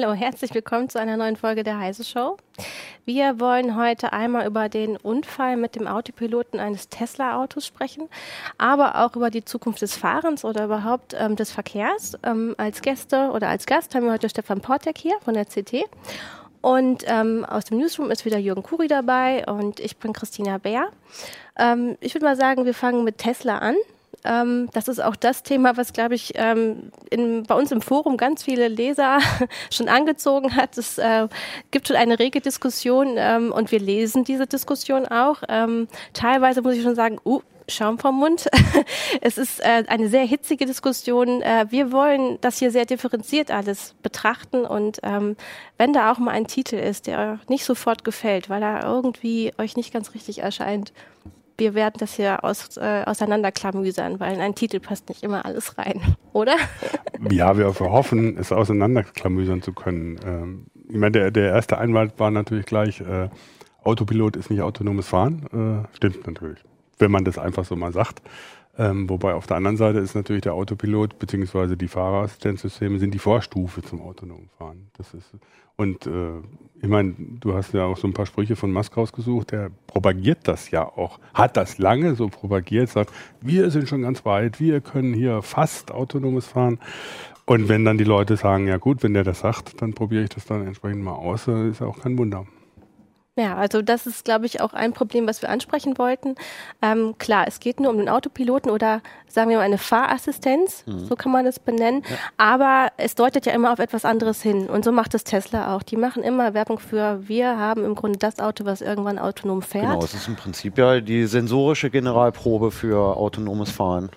Hallo, herzlich willkommen zu einer neuen Folge der Heise Show. Wir wollen heute einmal über den Unfall mit dem Autopiloten eines Tesla-Autos sprechen, aber auch über die Zukunft des Fahrens oder überhaupt ähm, des Verkehrs. Ähm, als Gäste oder als Gast haben wir heute Stefan Portek hier von der CT. Und ähm, aus dem Newsroom ist wieder Jürgen Kuri dabei und ich bin Christina Bär. Ähm, ich würde mal sagen, wir fangen mit Tesla an. Ähm, das ist auch das Thema, was, glaube ich, ähm, in, bei uns im Forum ganz viele Leser schon angezogen hat. Es äh, gibt schon eine rege Diskussion ähm, und wir lesen diese Diskussion auch. Ähm, teilweise muss ich schon sagen, uh, Schaum vom Mund. es ist äh, eine sehr hitzige Diskussion. Äh, wir wollen das hier sehr differenziert alles betrachten und ähm, wenn da auch mal ein Titel ist, der euch nicht sofort gefällt, weil er irgendwie euch nicht ganz richtig erscheint, wir werden das hier aus, äh, auseinanderklamüsern, weil in einen Titel passt nicht immer alles rein, oder? Ja, wir hoffen, es auseinanderklamüsern zu können. Ähm, ich meine, der, der erste Einwand war natürlich gleich, äh, Autopilot ist nicht autonomes Fahren. Äh, stimmt natürlich, wenn man das einfach so mal sagt. Ähm, wobei auf der anderen Seite ist natürlich der Autopilot bzw. die Fahrerassistenzsysteme sind die Vorstufe zum autonomen Fahren. Das ist und äh, ich meine, du hast ja auch so ein paar Sprüche von Musk rausgesucht, der propagiert das ja auch, hat das lange so propagiert, sagt, wir sind schon ganz weit, wir können hier fast autonomes fahren. Und wenn dann die Leute sagen, ja gut, wenn der das sagt, dann probiere ich das dann entsprechend mal aus, ist ja auch kein Wunder. Ja, also das ist, glaube ich, auch ein Problem, was wir ansprechen wollten. Ähm, klar, es geht nur um den Autopiloten oder sagen wir mal eine Fahrassistenz, mhm. so kann man es benennen. Ja. Aber es deutet ja immer auf etwas anderes hin. Und so macht es Tesla auch. Die machen immer Werbung für, wir haben im Grunde das Auto, was irgendwann autonom fährt. Genau, es ist im Prinzip ja die sensorische Generalprobe für autonomes Fahren.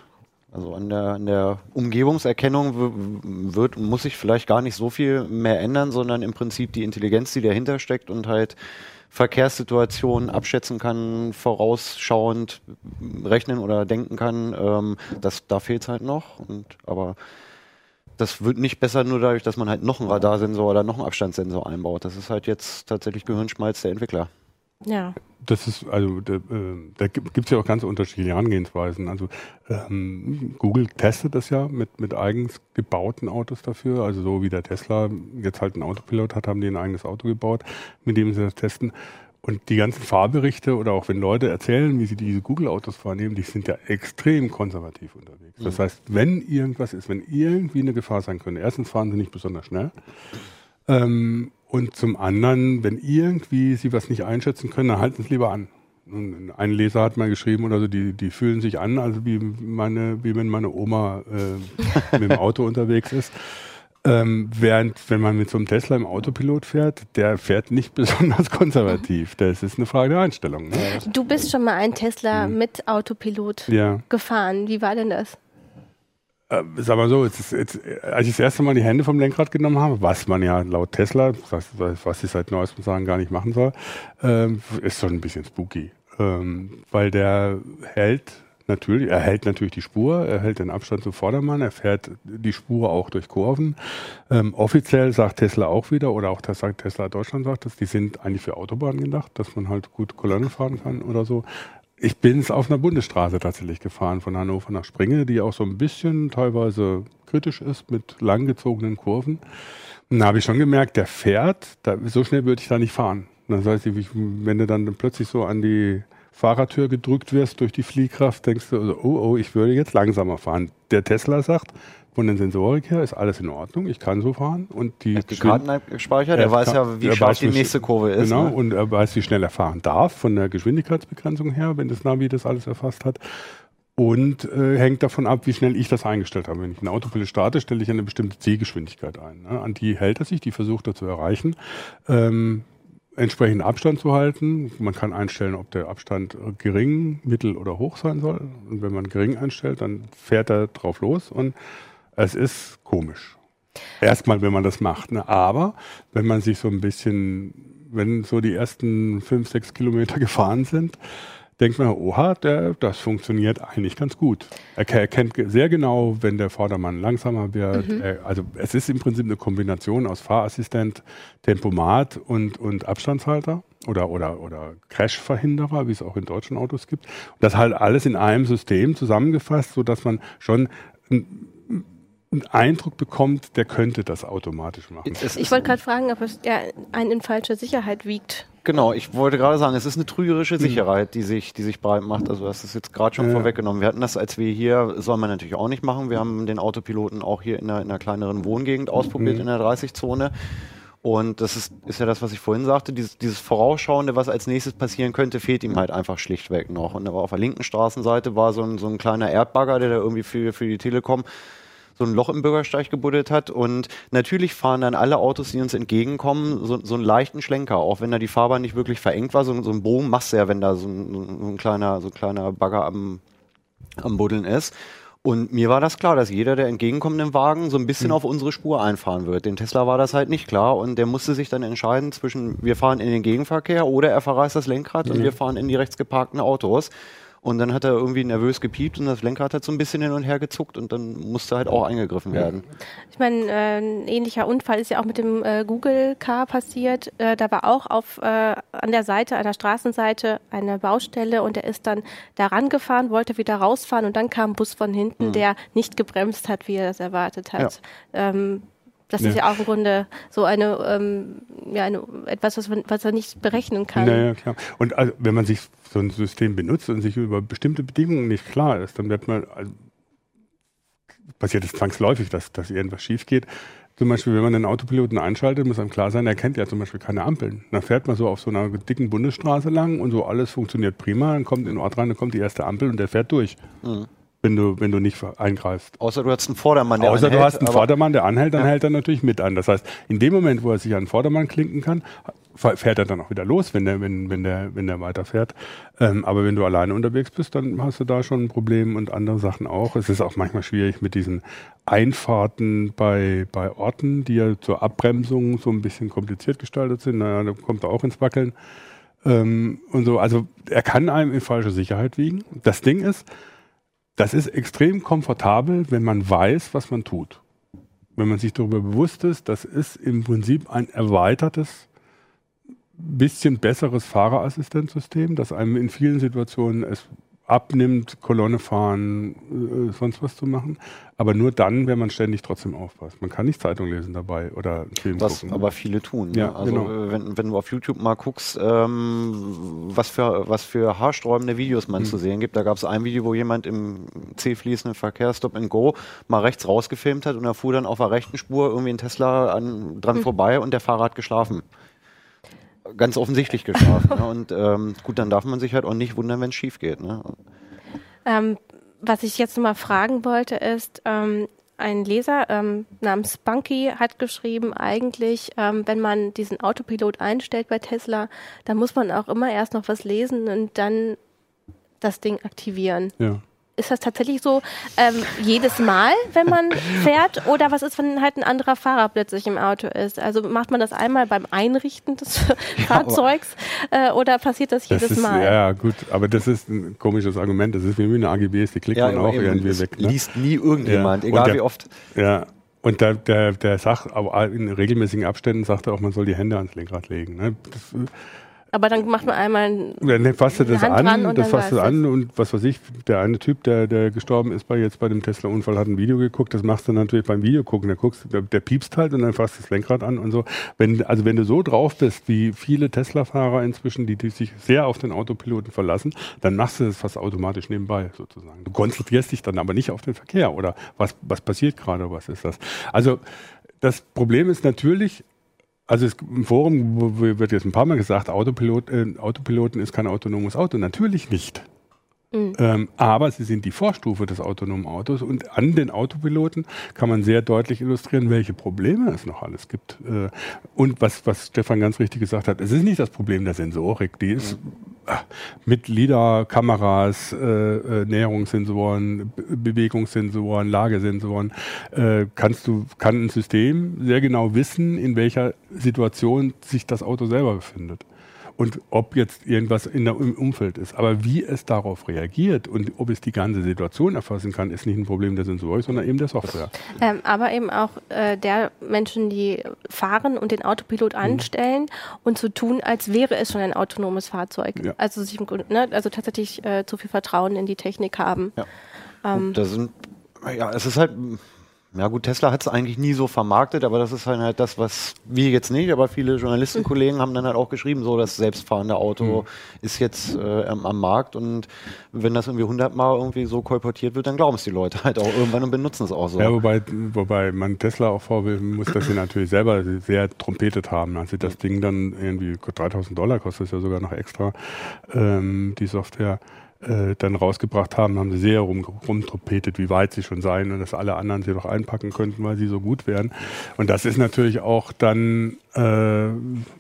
Also an der, an der Umgebungserkennung wird, muss sich vielleicht gar nicht so viel mehr ändern, sondern im Prinzip die Intelligenz, die dahinter steckt und halt Verkehrssituationen abschätzen kann, vorausschauend rechnen oder denken kann. Ähm, das, da fehlt es halt noch. Und, aber das wird nicht besser nur dadurch, dass man halt noch einen Radarsensor oder noch einen Abstandssensor einbaut. Das ist halt jetzt tatsächlich Gehirnschmalz der Entwickler. Ja. Das ist, also da, äh, da gibt es ja auch ganz unterschiedliche Herangehensweisen. Also ähm, Google testet das ja mit, mit eigens gebauten Autos dafür. Also so wie der Tesla jetzt halt einen Autopilot hat, haben die ein eigenes Auto gebaut, mit dem sie das testen. Und die ganzen Fahrberichte oder auch wenn Leute erzählen, wie sie diese Google-Autos wahrnehmen, die sind ja extrem konservativ unterwegs. Das mhm. heißt, wenn irgendwas ist, wenn irgendwie eine Gefahr sein könnte, erstens fahren sie nicht besonders schnell. Ähm, und zum anderen, wenn irgendwie sie was nicht einschätzen können, dann halten sie es lieber an. Ein Leser hat mal geschrieben oder so, die, die fühlen sich an, also wie meine, wie wenn meine Oma äh, mit dem Auto unterwegs ist. Ähm, während, wenn man mit so einem Tesla im Autopilot fährt, der fährt nicht besonders konservativ. Das ist eine Frage der Einstellung. Ne? Du bist schon mal ein Tesla mhm. mit Autopilot ja. gefahren. Wie war denn das? Äh, sag mal so, jetzt, jetzt, als ich das erste Mal die Hände vom Lenkrad genommen habe, was man ja laut Tesla, was, ich seit neuestem sagen gar nicht machen soll, ähm, ist schon ein bisschen spooky. Ähm, weil der hält natürlich, er hält natürlich die Spur, er hält den Abstand zum Vordermann, er fährt die Spur auch durch Kurven. Ähm, offiziell sagt Tesla auch wieder, oder auch das sagt Tesla Deutschland sagt das, die sind eigentlich für Autobahnen gedacht, dass man halt gut Kolonne fahren kann oder so. Ich bin es auf einer Bundesstraße tatsächlich gefahren, von Hannover nach Springe, die auch so ein bisschen teilweise kritisch ist mit langgezogenen Kurven. Und da habe ich schon gemerkt, der fährt, da, so schnell würde ich da nicht fahren. Das heißt, wenn du dann plötzlich so an die Fahrertür gedrückt wirst durch die Fliehkraft, denkst du, also, oh, oh, ich würde jetzt langsamer fahren. Der Tesla sagt, von den Sensorik her ist alles in Ordnung, ich kann so fahren. Und die, die Karten gespeichert, er weiß ja, wie scharf die nächste Kurve ist. Genau, ne? und er weiß, wie schnell er fahren darf, von der Geschwindigkeitsbegrenzung her, wenn das Navi das alles erfasst hat. Und äh, hängt davon ab, wie schnell ich das eingestellt habe. Wenn ich ein Autopilot starte, stelle ich eine bestimmte Zielgeschwindigkeit ein. Ne? An die hält er sich, die versucht er zu erreichen. Ähm, entsprechend Abstand zu halten. Man kann einstellen, ob der Abstand gering, mittel oder hoch sein soll. Und wenn man gering einstellt, dann fährt er drauf los und es ist komisch. Erstmal, wenn man das macht. Ne? Aber wenn man sich so ein bisschen, wenn so die ersten fünf, sechs Kilometer gefahren sind, denkt man, oha, der, das funktioniert eigentlich ganz gut. Er erkennt sehr genau, wenn der Vordermann langsamer wird. Mhm. Er, also es ist im Prinzip eine Kombination aus Fahrassistent, Tempomat und, und Abstandshalter oder, oder, oder Crashverhinderer, wie es auch in deutschen Autos gibt. Und das halt alles in einem System zusammengefasst, sodass man schon einen Eindruck bekommt, der könnte das automatisch machen. Ich wollte gerade fragen, ob es ja, einen in falsche Sicherheit wiegt. Genau, ich wollte gerade sagen, es ist eine trügerische hm. Sicherheit, die sich, die sich breit macht. Also das ist jetzt gerade schon ja. vorweggenommen. Wir hatten das, als wir hier, soll man natürlich auch nicht machen. Wir haben den Autopiloten auch hier in einer, in einer kleineren Wohngegend ausprobiert, mhm. in der 30-Zone. Und das ist, ist ja das, was ich vorhin sagte, dieses, dieses Vorausschauende, was als nächstes passieren könnte, fehlt ihm halt einfach schlichtweg noch. Und aber auf der linken Straßenseite war so ein, so ein kleiner Erdbagger, der da irgendwie für, für die Telekom so ein Loch im Bürgersteig gebuddelt hat. Und natürlich fahren dann alle Autos, die uns entgegenkommen, so, so einen leichten Schlenker, auch wenn da die Fahrbahn nicht wirklich verengt war. So, so ein Boom machst du ja, wenn da so ein, so ein kleiner, so ein kleiner Bagger am, am Buddeln ist. Und mir war das klar, dass jeder der entgegenkommenden Wagen so ein bisschen mhm. auf unsere Spur einfahren wird. Den Tesla war das halt nicht klar und der musste sich dann entscheiden zwischen wir fahren in den Gegenverkehr oder er verreißt das Lenkrad mhm. und wir fahren in die rechts geparkten Autos. Und dann hat er irgendwie nervös gepiept und das Lenkrad hat so ein bisschen hin und her gezuckt und dann musste halt auch eingegriffen werden. Ich meine, äh, ein ähnlicher Unfall ist ja auch mit dem äh, Google Car passiert. Äh, da war auch auf äh, an der Seite, an der Straßenseite eine Baustelle und er ist dann da rangefahren, wollte wieder rausfahren und dann kam ein Bus von hinten, mhm. der nicht gebremst hat, wie er das erwartet hat. Ja. Ähm, das ja. ist ja auch im Grunde so eine, ähm, ja, eine etwas, was, man, was er nicht berechnen kann. Naja, klar. Und also, wenn man sich so ein System benutzt und sich über bestimmte Bedingungen nicht klar ist, dann wird man, also, passiert es zwangsläufig, dass, dass irgendwas schief geht. Zum Beispiel, wenn man einen Autopiloten einschaltet, muss einem klar sein, er kennt ja zum Beispiel keine Ampeln. Dann fährt man so auf so einer dicken Bundesstraße lang und so alles funktioniert prima, dann kommt in den Ort rein, dann kommt die erste Ampel und der fährt durch. Mhm wenn du, wenn du nicht eingreifst. Außer du hast einen Vordermann, der Außer anhält. Außer du hast einen Vordermann, der anhält, dann ja. hält er natürlich mit an. Das heißt, in dem Moment, wo er sich an den Vordermann klinken kann, fährt er dann auch wieder los, wenn der, wenn, wenn der, wenn der weiterfährt. Ähm, aber wenn du alleine unterwegs bist, dann hast du da schon ein Problem und andere Sachen auch. Es ist auch manchmal schwierig mit diesen Einfahrten bei, bei Orten, die ja zur Abbremsung so ein bisschen kompliziert gestaltet sind. Naja, da kommt er auch ins Wackeln. Ähm, und so, also er kann einem in falsche Sicherheit wiegen. Das Ding ist, das ist extrem komfortabel, wenn man weiß, was man tut. Wenn man sich darüber bewusst ist, das ist im Prinzip ein erweitertes, bisschen besseres Fahrerassistenzsystem, das einem in vielen Situationen es abnimmt, Kolonne fahren, äh, sonst was zu machen. Aber nur dann, wenn man ständig trotzdem aufpasst. Man kann nicht Zeitung lesen dabei oder einen Film was gucken. aber viele tun. Ne? Ja, Also genau. Äh, wenn, wenn du auf YouTube mal guckst, ähm, was, für, was für haarsträubende Videos man mhm. zu sehen gibt. Da gab es ein Video, wo jemand im C-fließenden Verkehr Stop and Go mal rechts rausgefilmt hat und er fuhr dann auf der rechten Spur irgendwie ein Tesla an, dran mhm. vorbei und der Fahrer hat geschlafen ganz offensichtlich geschlafen. ne? Und ähm, gut, dann darf man sich halt auch nicht wundern, wenn es schief geht. Ne? Ähm, was ich jetzt nochmal fragen wollte, ist, ähm, ein Leser ähm, namens Spunky hat geschrieben, eigentlich, ähm, wenn man diesen Autopilot einstellt bei Tesla, dann muss man auch immer erst noch was lesen und dann das Ding aktivieren. Ja ist das tatsächlich so ähm, jedes Mal, wenn man fährt? Oder was ist, wenn halt ein anderer Fahrer plötzlich im Auto ist? Also macht man das einmal beim Einrichten des ja, Fahrzeugs äh, oder passiert das jedes das ist, Mal? Ja, gut, aber das ist ein komisches Argument. Das ist wie mit einer AGBs, die klickt ja, man auch irgendwie weg. Ne? Liest nie irgendjemand, ja. egal der, wie oft. Ja, und der, der, der sagt, aber in regelmäßigen Abständen sagt er auch, man soll die Hände ans Lenkrad legen. Ne? Das, aber dann macht man einmal dann fasst du das Hand an, das fasst du an und was weiß ich, der eine Typ, der, der gestorben ist bei jetzt bei dem Tesla-Unfall, hat ein Video geguckt, das machst du natürlich beim Video gucken, der guckst, der, der piepst halt und dann fasst das Lenkrad an und so. Wenn, also wenn du so drauf bist, wie viele Tesla-Fahrer inzwischen, die, die sich sehr auf den Autopiloten verlassen, dann machst du das fast automatisch nebenbei sozusagen. Du konzentrierst dich dann aber nicht auf den Verkehr oder was, was passiert gerade, was ist das. Also das Problem ist natürlich, also es, im Forum wird jetzt ein paar Mal gesagt, Autopilot, äh, Autopiloten ist kein autonomes Auto. Natürlich nicht. Mhm. Ähm, aber sie sind die Vorstufe des autonomen Autos und an den Autopiloten kann man sehr deutlich illustrieren, welche Probleme es noch alles gibt. Äh, und was, was Stefan ganz richtig gesagt hat, es ist nicht das Problem der Sensorik, die ist mhm. mit LIDAR, Kameras, äh, äh, Näherungssensoren, Be Bewegungssensoren, Lagesensoren, äh, kannst du, kann ein System sehr genau wissen, in welcher Situation sich das Auto selber befindet und ob jetzt irgendwas in der, im Umfeld ist. Aber wie es darauf reagiert und ob es die ganze Situation erfassen kann, ist nicht ein Problem der Sensorik, sondern eben der Software. Ähm, aber eben auch äh, der Menschen, die fahren und den Autopilot mhm. anstellen mhm. und so tun, als wäre es schon ein autonomes Fahrzeug. Ja. Also, sich, ne, also tatsächlich äh, zu viel Vertrauen in die Technik haben. Ja. Ähm, da sind, ja, es ist halt Ja gut, Tesla hat es eigentlich nie so vermarktet, aber das ist halt das, was wir jetzt nicht, aber viele Journalistenkollegen haben dann halt auch geschrieben, so das selbstfahrende Auto mhm. ist jetzt äh, am, am, Markt und wenn das irgendwie hundertmal irgendwie so kolportiert wird, dann glauben es die Leute halt auch irgendwann und benutzen es auch so. Ja, wobei, wobei man Tesla auch vorwürfen muss, dass sie natürlich selber sehr trompetet haben. Als sie das Ding dann irgendwie 3000 Dollar kostet es ja sogar noch extra, ähm, die Software äh, dann rausgebracht haben, haben sie sehr rum, rumtrompetet, wie weit sie schon seien und dass alle anderen sie doch einpacken könnten, weil sie so gut wären. Und das ist natürlich auch dann, äh,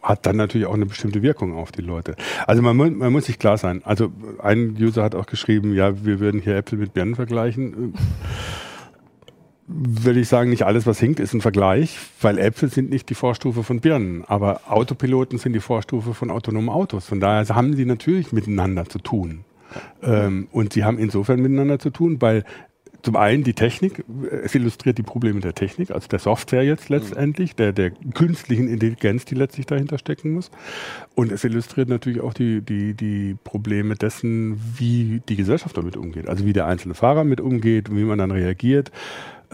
hat dann natürlich auch eine bestimmte Wirkung auf die Leute. Also man, man muss sich klar sein. Also ein User hat auch geschrieben, ja, wir würden hier Apple mit Birnen vergleichen würde ich sagen, nicht alles, was hinkt, ist ein Vergleich, weil Äpfel sind nicht die Vorstufe von Birnen, aber Autopiloten sind die Vorstufe von autonomen Autos. Von daher haben sie natürlich miteinander zu tun. Ähm, und sie haben insofern miteinander zu tun, weil zum einen die Technik, es illustriert die Probleme der Technik, also der Software jetzt letztendlich, der, der künstlichen Intelligenz, die letztlich dahinter stecken muss. Und es illustriert natürlich auch die, die, die Probleme dessen, wie die Gesellschaft damit umgeht. Also wie der einzelne Fahrer mit umgeht, wie man dann reagiert.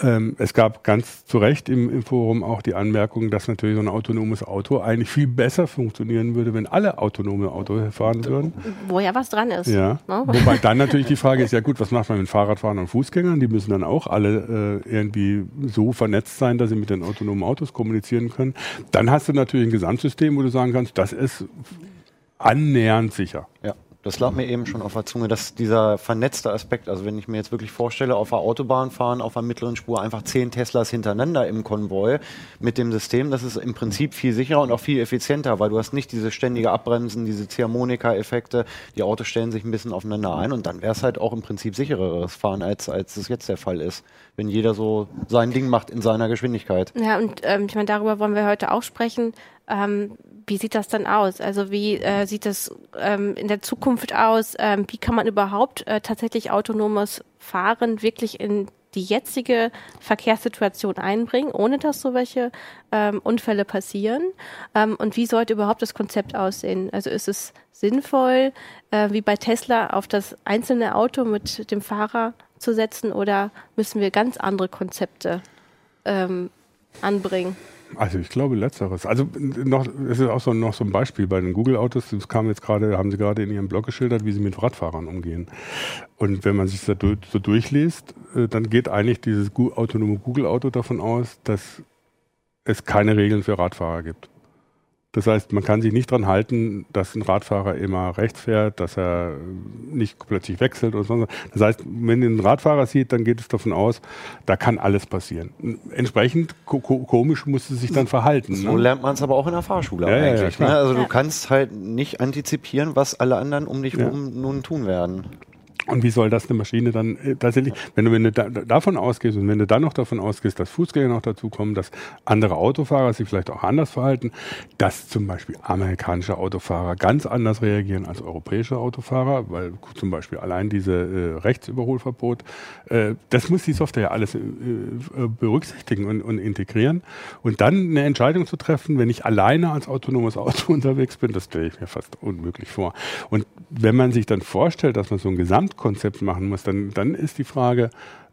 Ähm, es gab ganz zu Recht im, im, Forum auch die Anmerkung, dass natürlich so ein autonomes Auto eigentlich viel besser funktionieren würde, wenn alle autonome Autos fahren würden. Wo ja was dran ist. Ja. Ne? Wobei dann natürlich die Frage ist, ja gut, was macht man mit Fahrradfahrern und Fußgängern? Die müssen dann auch alle äh, irgendwie so vernetzt sein, dass sie mit den autonomen Autos kommunizieren können. Dann hast du natürlich ein Gesamtsystem, wo du sagen kannst, das ist annähernd sicher. Ja. Das lag mir eben schon auf der Zunge, dass dieser vernetzte Aspekt, also wenn ich mir jetzt wirklich vorstelle, auf der Autobahn fahren, auf der mittleren Spur einfach zehn Teslas hintereinander im Konvoi mit dem System, das ist im Prinzip viel sicherer und auch viel effizienter, weil du hast nicht diese ständige Abbremsen, diese Ziehharmonika-Effekte, die Autos stellen sich ein bisschen aufeinander ein und dann wäre es halt auch im Prinzip sichereres Fahren, als, als es jetzt der Fall ist, wenn jeder so sein Ding macht in seiner Geschwindigkeit. Ja, und ähm, ich meine, darüber wollen wir heute auch sprechen. Ähm, wie sieht das dann aus? Also wie äh, sieht das ähm, in der Zukunft aus? Ähm, wie kann man überhaupt äh, tatsächlich autonomes Fahren wirklich in die jetzige Verkehrssituation einbringen, ohne dass so welche ähm, Unfälle passieren? Ähm, und wie sollte überhaupt das Konzept aussehen? Also ist es sinnvoll, äh, wie bei Tesla, auf das einzelne Auto mit dem Fahrer zu setzen oder müssen wir ganz andere Konzepte ähm, anbringen? Also ich glaube letzteres. Also noch, es ist auch so, noch so ein Beispiel bei den Google-Autos. Das kam jetzt gerade, haben sie gerade in ihrem Blog geschildert, wie sie mit Radfahrern umgehen. Und wenn man sich das so durchliest, äh, dann geht eigentlich dieses autonome Google-Auto davon aus, dass es keine Regeln für Radfahrer gibt. Das heißt, man kann sich nicht daran halten, dass ein Radfahrer immer rechts fährt, dass er nicht plötzlich wechselt und so. Das heißt, wenn ihr einen Radfahrer sieht, dann geht es davon aus, da kann alles passieren. Entsprechend ko komisch muss es sich dann verhalten. So ne? lernt man es aber auch in der Fahrschule ja, eigentlich. Ja, ne? Also du kannst halt nicht antizipieren, was alle anderen um dich herum nun tun werden. Und wie soll das eine Maschine dann äh, tatsächlich, wenn du, wenn du da, davon ausgehst und wenn du dann noch davon ausgehst, dass Fußgänger noch dazukommen, dass andere Autofahrer sich vielleicht auch anders verhalten, dass zum Beispiel amerikanische Autofahrer ganz anders reagieren als europäische Autofahrer, weil zum Beispiel allein diese äh, Rechtsüberholverbot, äh, das muss die Software ja alles äh, äh, berücksichtigen und, und integrieren. Und dann eine Entscheidung zu treffen, wenn ich alleine als autonomes Auto unterwegs bin, das stelle ich mir fast unmöglich vor. Und wenn man sich dann vorstellt, dass man so ein Gesamt Konzept machen muss, dann, dann ist die Frage,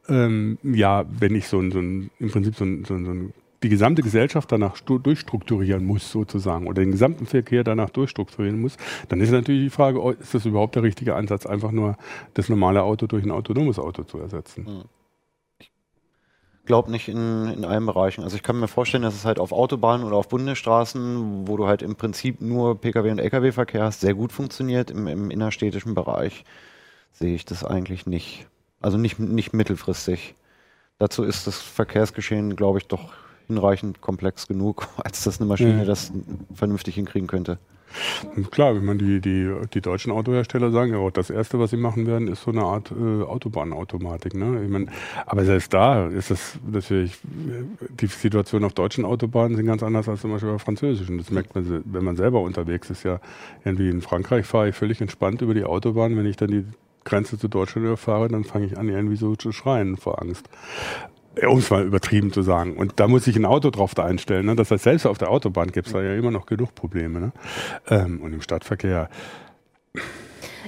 ähm, ja, wenn ich so ein, so ein im Prinzip so ein, so ein, so ein die gesamte Gesellschaft danach durchstrukturieren muss, sozusagen, oder den gesamten Verkehr danach durchstrukturieren muss, dann ist natürlich die Frage, oh, ist das überhaupt der richtige Ansatz, einfach nur das normale Auto durch ein autonomes Auto zu ersetzen? Hm. Ich glaube nicht in, in allen Bereichen. Also ich kann mir vorstellen, dass es halt auf Autobahnen oder auf Bundesstraßen, wo du halt im Prinzip nur Pkw und Lkw-Verkehr hast, sehr gut funktioniert im, im innerstädtischen Bereich sehe ich das eigentlich nicht. Also nicht, nicht mittelfristig. Dazu ist das Verkehrsgeschehen, glaube ich, doch hinreichend komplex genug, als dass eine Maschine mhm. das vernünftig hinkriegen könnte. Klar, wenn man die, die, die deutschen Autohersteller sagen, ja, das erste, was sie machen werden, ist so eine Art äh, Autobahnautomatik. Ne? Ich mein, aber selbst da ist das natürlich, die Situation auf deutschen Autobahnen sind ganz anders als zum Beispiel auf französischen. Das merkt man, wenn man selber unterwegs ist. Ja, irgendwie in Frankreich fahre ich völlig entspannt über die Autobahn. Wenn ich dann die Grenze zu Deutschland überfahre, dann fange ich an, irgendwie so zu schreien vor Angst. Um es mal übertrieben zu sagen. Und da muss ich ein Auto drauf da einstellen. Ne? Das heißt, selbst auf der Autobahn gibt es da ja immer noch genug Probleme. Ne? Ähm, und im Stadtverkehr.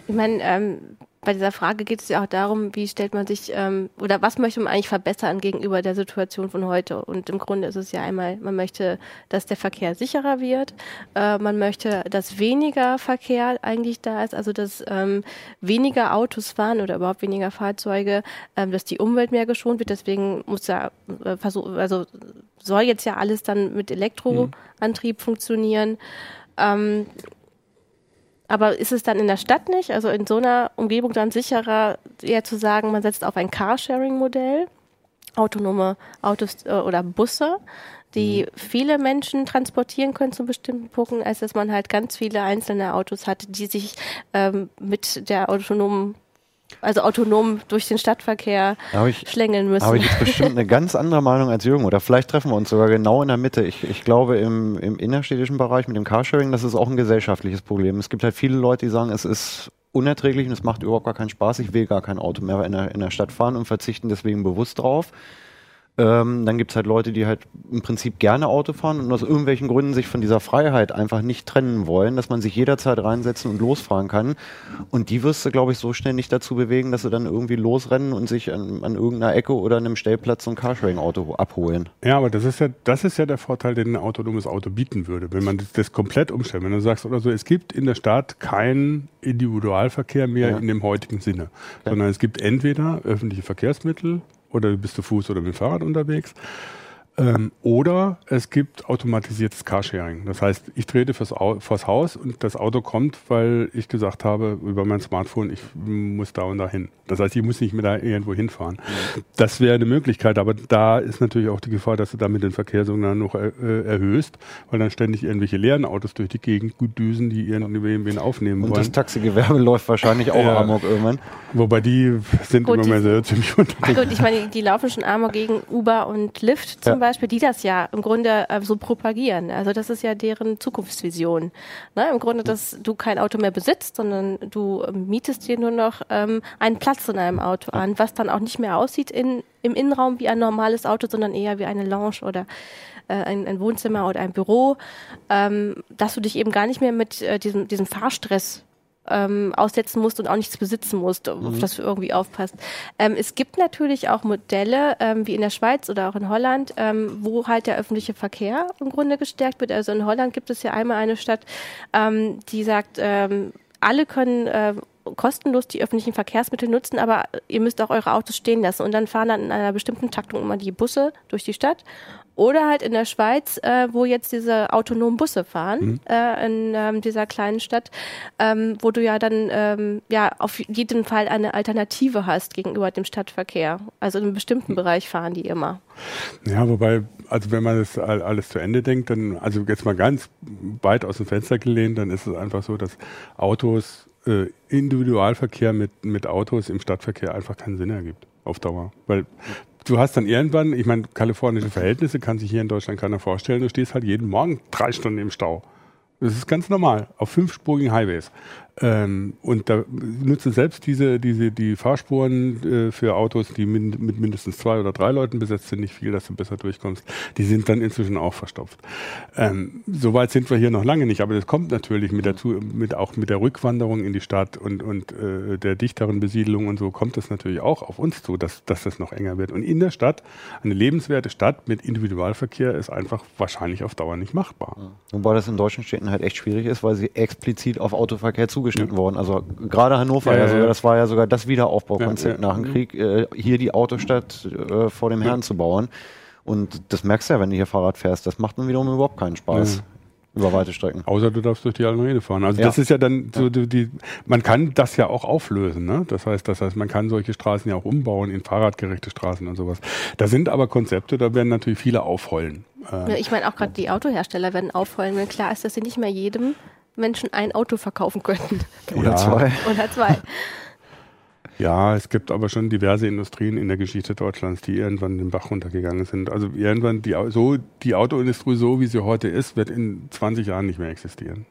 Ich meine, ähm, bei dieser Frage geht es ja auch darum, wie stellt man sich ähm, oder was möchte man eigentlich verbessern gegenüber der Situation von heute? Und im Grunde ist es ja einmal, man möchte, dass der Verkehr sicherer wird, äh, man möchte, dass weniger Verkehr eigentlich da ist, also dass ähm, weniger Autos fahren oder überhaupt weniger Fahrzeuge, ähm, dass die Umwelt mehr geschont wird. Deswegen muss ja äh, versuchen, also soll jetzt ja alles dann mit Elektroantrieb mhm. funktionieren. Ähm, aber ist es dann in der Stadt nicht, also in so einer Umgebung dann sicherer, eher zu sagen, man setzt auf ein Carsharing-Modell, autonome Autos äh, oder Busse, die mhm. viele Menschen transportieren können zu bestimmten Punkten, als dass man halt ganz viele einzelne Autos hat, die sich ähm, mit der autonomen also autonom durch den Stadtverkehr ich, schlängeln müssen. Habe ich jetzt bestimmt eine ganz andere Meinung als Jürgen oder vielleicht treffen wir uns sogar genau in der Mitte. Ich, ich glaube im, im innerstädtischen Bereich mit dem Carsharing, das ist auch ein gesellschaftliches Problem. Es gibt halt viele Leute, die sagen, es ist unerträglich und es macht überhaupt gar keinen Spaß. Ich will gar kein Auto mehr in der, in der Stadt fahren und verzichten deswegen bewusst drauf. Ähm, dann gibt es halt Leute, die halt im Prinzip gerne Auto fahren und aus irgendwelchen Gründen sich von dieser Freiheit einfach nicht trennen wollen, dass man sich jederzeit reinsetzen und losfahren kann. Und die wirst du, glaube ich, so schnell nicht dazu bewegen, dass sie dann irgendwie losrennen und sich an, an irgendeiner Ecke oder einem Stellplatz so ein Carsharing-Auto abholen. Ja, aber das ist ja, das ist ja der Vorteil, den ein autonomes Auto bieten würde, wenn man das, das komplett umstellt. Wenn du sagst oder so, es gibt in der Stadt keinen Individualverkehr mehr ja. in dem heutigen Sinne, ja. sondern es gibt entweder öffentliche Verkehrsmittel, oder du bist zu Fuß oder mit dem Fahrrad unterwegs. Ähm, oder es gibt automatisiertes Carsharing. Das heißt, ich trete fürs, Au vors Haus und das Auto kommt, weil ich gesagt habe über mein Smartphone, ich muss da und da hin. Das heißt, ich muss nicht mehr da irgendwo hinfahren. Das wäre eine Möglichkeit, aber da ist natürlich auch die Gefahr, dass du damit den Verkehr sogar noch äh, erhöhst, weil dann ständig irgendwelche leeren Autos durch die Gegend gut düsen, die irgendwen aufnehmen und wollen. Und das Taxigewerbe läuft wahrscheinlich auch ja. Amok irgendwann. Wobei die sind gut, immer mehr sehr ziemlich unterwegs. Gut, ich meine, die laufen schon Amok gegen Uber und Lyft zum ja. Beispiel, die das ja im Grunde äh, so propagieren. Also das ist ja deren Zukunftsvision. Ne? Im Grunde, dass du kein Auto mehr besitzt, sondern du äh, mietest dir nur noch ähm, einen Platz in einem Auto an, was dann auch nicht mehr aussieht in, im Innenraum wie ein normales Auto, sondern eher wie eine Lounge oder äh, ein, ein, Wohnzimmer oder ein Büro, ähm, dass du dich eben gar nicht mehr mit äh, diesem, diesem Fahrstress ähm, aussetzen musst und auch nichts besitzen musst, mhm. auf das du irgendwie aufpasst. Ähm, es gibt natürlich auch Modelle, ähm, wie in der Schweiz oder auch in Holland, ähm, wo halt der öffentliche Verkehr im Grunde gestärkt wird. Also in Holland gibt es ja einmal eine Stadt, ähm, die sagt, ähm, alle können äh, kostenlos die öffentlichen Verkehrsmittel nutzen, aber ihr müsst auch eure Autos stehen lassen. Und dann fahren dann in einer bestimmten Taktung immer die Busse durch die Stadt oder halt in der Schweiz, äh, wo jetzt diese autonomen Busse fahren, mhm. äh, in ähm, dieser kleinen Stadt, ähm, wo du ja dann ähm, ja auf jeden Fall eine Alternative hast gegenüber dem Stadtverkehr. Also in einem bestimmten mhm. Bereich fahren die immer. Ja, wobei, also wenn man das alles zu Ende denkt, dann, also jetzt mal ganz weit aus dem Fenster gelehnt, dann ist es einfach so, dass Autos, äh, Individualverkehr mit, mit Autos im Stadtverkehr einfach keinen Sinn ergibt auf Dauer. Weil du hast dann irgendwann, ich meine, kalifornische Verhältnisse kann sich hier in Deutschland keiner vorstellen, du stehst halt jeden Morgen drei Stunden im Stau. Das ist ganz normal, auf fünfspurigen Highways. Ähm, und da nutzen selbst diese, diese, die Fahrspuren äh, für Autos, die min mit mindestens zwei oder drei Leuten besetzt sind, nicht viel, dass du besser durchkommst. Die sind dann inzwischen auch verstopft. Ähm, Soweit sind wir hier noch lange nicht, aber das kommt natürlich mit der, mit, auch mit der Rückwanderung in die Stadt und, und äh, der dichteren Besiedelung und so kommt das natürlich auch auf uns zu, dass, dass das noch enger wird. Und in der Stadt, eine lebenswerte Stadt mit Individualverkehr ist einfach wahrscheinlich auf Dauer nicht machbar. Ja. Wobei das in deutschen Städten halt echt schwierig ist, weil sie explizit auf Autoverkehr zugeschnitten zugeschnitten ja. worden. Also gerade Hannover, ja, ja, sogar, das war ja sogar das Wiederaufbaukonzept nach dem Krieg, äh, hier die Autostadt äh, vor dem Herrn zu bauen. Und das merkst du ja, wenn du hier Fahrrad fährst. Das macht dann wiederum überhaupt keinen Spaß. Über weite Strecken. Außer du darfst durch die Almrede fahren. Also das ist ja dann so die, die, man kann das ja auch auflösen, ne? Das heißt, das heißt, man kann solche Straßen ja auch umbauen in fahrradgerechte Straßen und sowas. Da sind aber Konzepte, da werden natürlich viele aufheulen. ich meine auch gerade die Autohersteller werden aufheulen, wenn klar ist, dass sie nicht mehr jedem Menschen ein Auto verkaufen könnten. Oder ja. zwei. Oder zwei. Ja, es gibt aber schon diverse Industrien in der Geschichte Deutschlands, die irgendwann den Bach runtergegangen sind. Also irgendwann die, so, die Autoindustrie, so wie sie heute ist, wird in 20 Jahren nicht mehr existieren.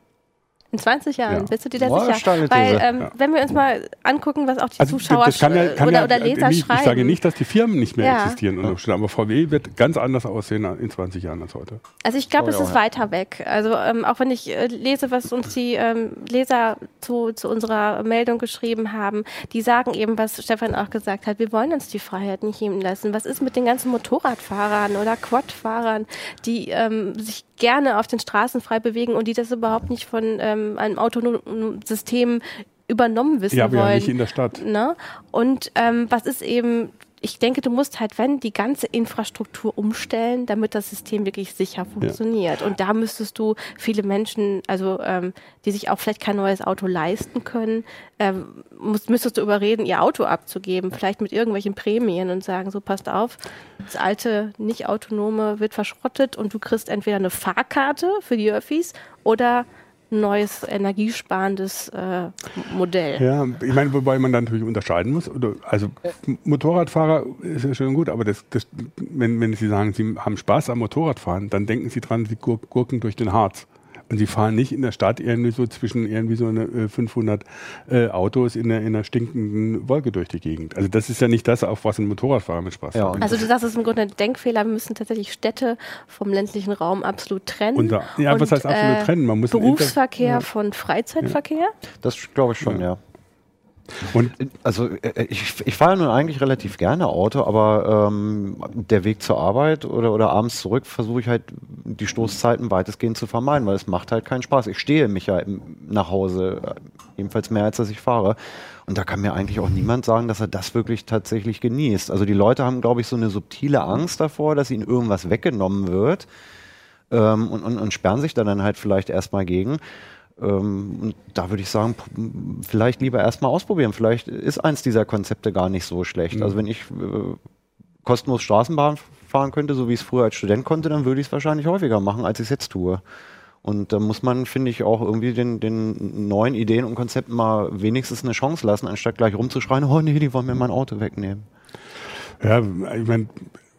In 20 Jahren, Ja. bist du dir da Boah, sicher? Weil, ähm, Ja. wenn wir uns mal angucken, was auch die Also Zuschauer das kann ja, kann oder, ja, oder Leser nicht, schreiben. Ich sage nicht, dass die Firmen nicht mehr Ja. existieren, aber VW wird ganz anders aussehen in 20 Jahren als heute. Also ich glaube, es Glaube ich ist weiter weg. Also ähm, auch wenn ich äh, lese, was uns die ähm, Leser zu, zu unserer Meldung geschrieben haben, die sagen eben, was Stefan auch gesagt hat, wir wollen uns die Freiheit nicht nehmen lassen. Was ist mit den ganzen Motorradfahrern oder Quadfahrern, die ähm, sich gerne auf den Straßen frei bewegen und die das überhaupt nicht von einem autonomen System übernommen wissen Ja, aber wollen? ja nicht in der Stadt. Ne? Und ähm, was ist eben, ich denke, du musst halt, wenn, die ganze Infrastruktur umstellen, damit das System wirklich sicher funktioniert. Und da müsstest du viele Menschen, also ähm, die sich auch vielleicht kein neues Auto leisten können, ähm, musst, müsstest du überreden, ihr Auto abzugeben, vielleicht mit irgendwelchen Prämien und sagen, so passt auf, das alte, nicht autonome wird verschrottet und du kriegst entweder eine Fahrkarte für die Öffis oder neues energiesparendes äh, Modell. Ja, ich meine, wobei man dann natürlich unterscheiden muss. Also M- Motorradfahrer ist ja schön gut, aber das, das, wenn, wenn Sie sagen, Sie haben Spaß am Motorradfahren, dann denken Sie dran, Sie gur gurken durch den Harz. Und Sie fahren nicht in der Stadt irgendwie so zwischen irgendwie so eine, äh, 500 äh, Autos in einer, in einer stinkenden Wolke durch die Gegend. Also das ist ja nicht das, auf was ein Motorradfahrer mit Spaß Ja, hat. Also du sagst, es ist im Grunde ein Denkfehler. Wir müssen tatsächlich Städte vom ländlichen Raum absolut trennen. Unser, ja, was Und, heißt absolut äh, trennen? Man muss Berufsverkehr Inter- von Freizeitverkehr. Das glaube ich schon, ja. Und Also äh, ich, ich fahre nun eigentlich relativ gerne Auto, aber ähm, der Weg zur Arbeit oder, oder abends zurück versuche ich halt die Stoßzeiten weitestgehend zu vermeiden, weil es macht halt keinen Spaß. Ich stehe mich ja nach Hause, äh, jedenfalls mehr als dass ich fahre. Und da kann mir eigentlich auch niemand sagen, dass er das wirklich tatsächlich genießt. Also die Leute haben, glaube ich, so eine subtile Angst davor, dass ihnen irgendwas weggenommen wird ähm, und, und, und sperren sich dann, dann halt vielleicht erstmal gegen. Ähm, und da würde ich sagen, vielleicht lieber erstmal ausprobieren. Vielleicht ist eins dieser Konzepte gar nicht so schlecht. Also wenn ich äh, kostenlos Straßenbahn fahren könnte, so wie ich es früher als Student konnte, dann würde ich es wahrscheinlich häufiger machen, als ich es jetzt tue. Und da muss man, finde ich, auch irgendwie den, den neuen Ideen und Konzepten mal wenigstens eine Chance lassen, anstatt gleich rumzuschreien, oh nee, die wollen mir mein Auto wegnehmen. Ja, ich meine,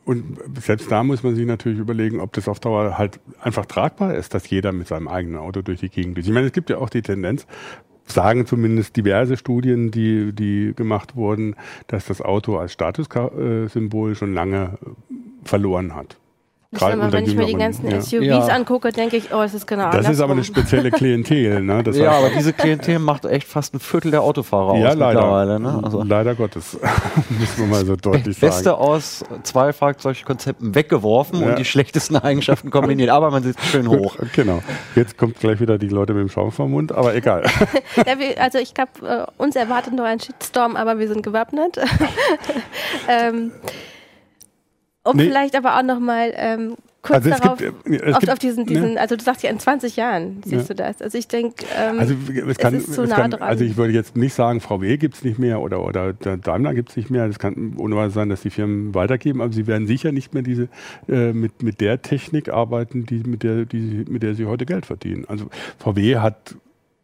und selbst da muss man sich natürlich überlegen, ob das auf Dauer halt einfach tragbar ist, dass jeder mit seinem eigenen Auto durch die Gegend ist. Ich meine, es gibt ja auch die Tendenz, sagen zumindest diverse Studien, die, die gemacht wurden, dass das Auto als Statussymbol schon lange verloren hat. Ich Gerade sag mal, wenn ich mir die ganzen ja. SUVs Ja. angucke, denke ich, oh, es ist genau Das ist aber eine spezielle Klientel. Ne? Das ja, aber diese Klientel macht echt fast ein Viertel der Autofahrer ja, aus mittlerweile. leider. Ne? Also Leider Gottes, muss man mal so deutlich Beste sagen. aus zwei Fahrzeugkonzepten weggeworfen Ja. und die schlechtesten Eigenschaften kombiniert, aber man sitzt schön hoch. Genau. Jetzt kommt gleich wieder die Leute mit dem Schaum vom Mund, aber egal. Ja, wir, also ich glaube, äh, uns erwartet noch ein Shitstorm, aber wir sind gewappnet. ähm, um Nee. vielleicht aber auch noch mal ähm, kurz Also es darauf, gibt, äh, es auf, gibt- auf diesen, ne? diesen, also du sagst ja in 20 Jahren siehst Ja. du das. Also ich denke, ähm, Also es kann, ist zu es nah kann, dran. also ich würde jetzt nicht sagen, VW gibt es nicht mehr oder, oder der Daimler gibt es nicht mehr. Das kann ohne sein, dass die Firmen weitergeben, aber sie werden sicher nicht mehr diese äh, mit, mit der Technik arbeiten, die, mit, der, die, mit der sie heute Geld verdienen. Also VW hat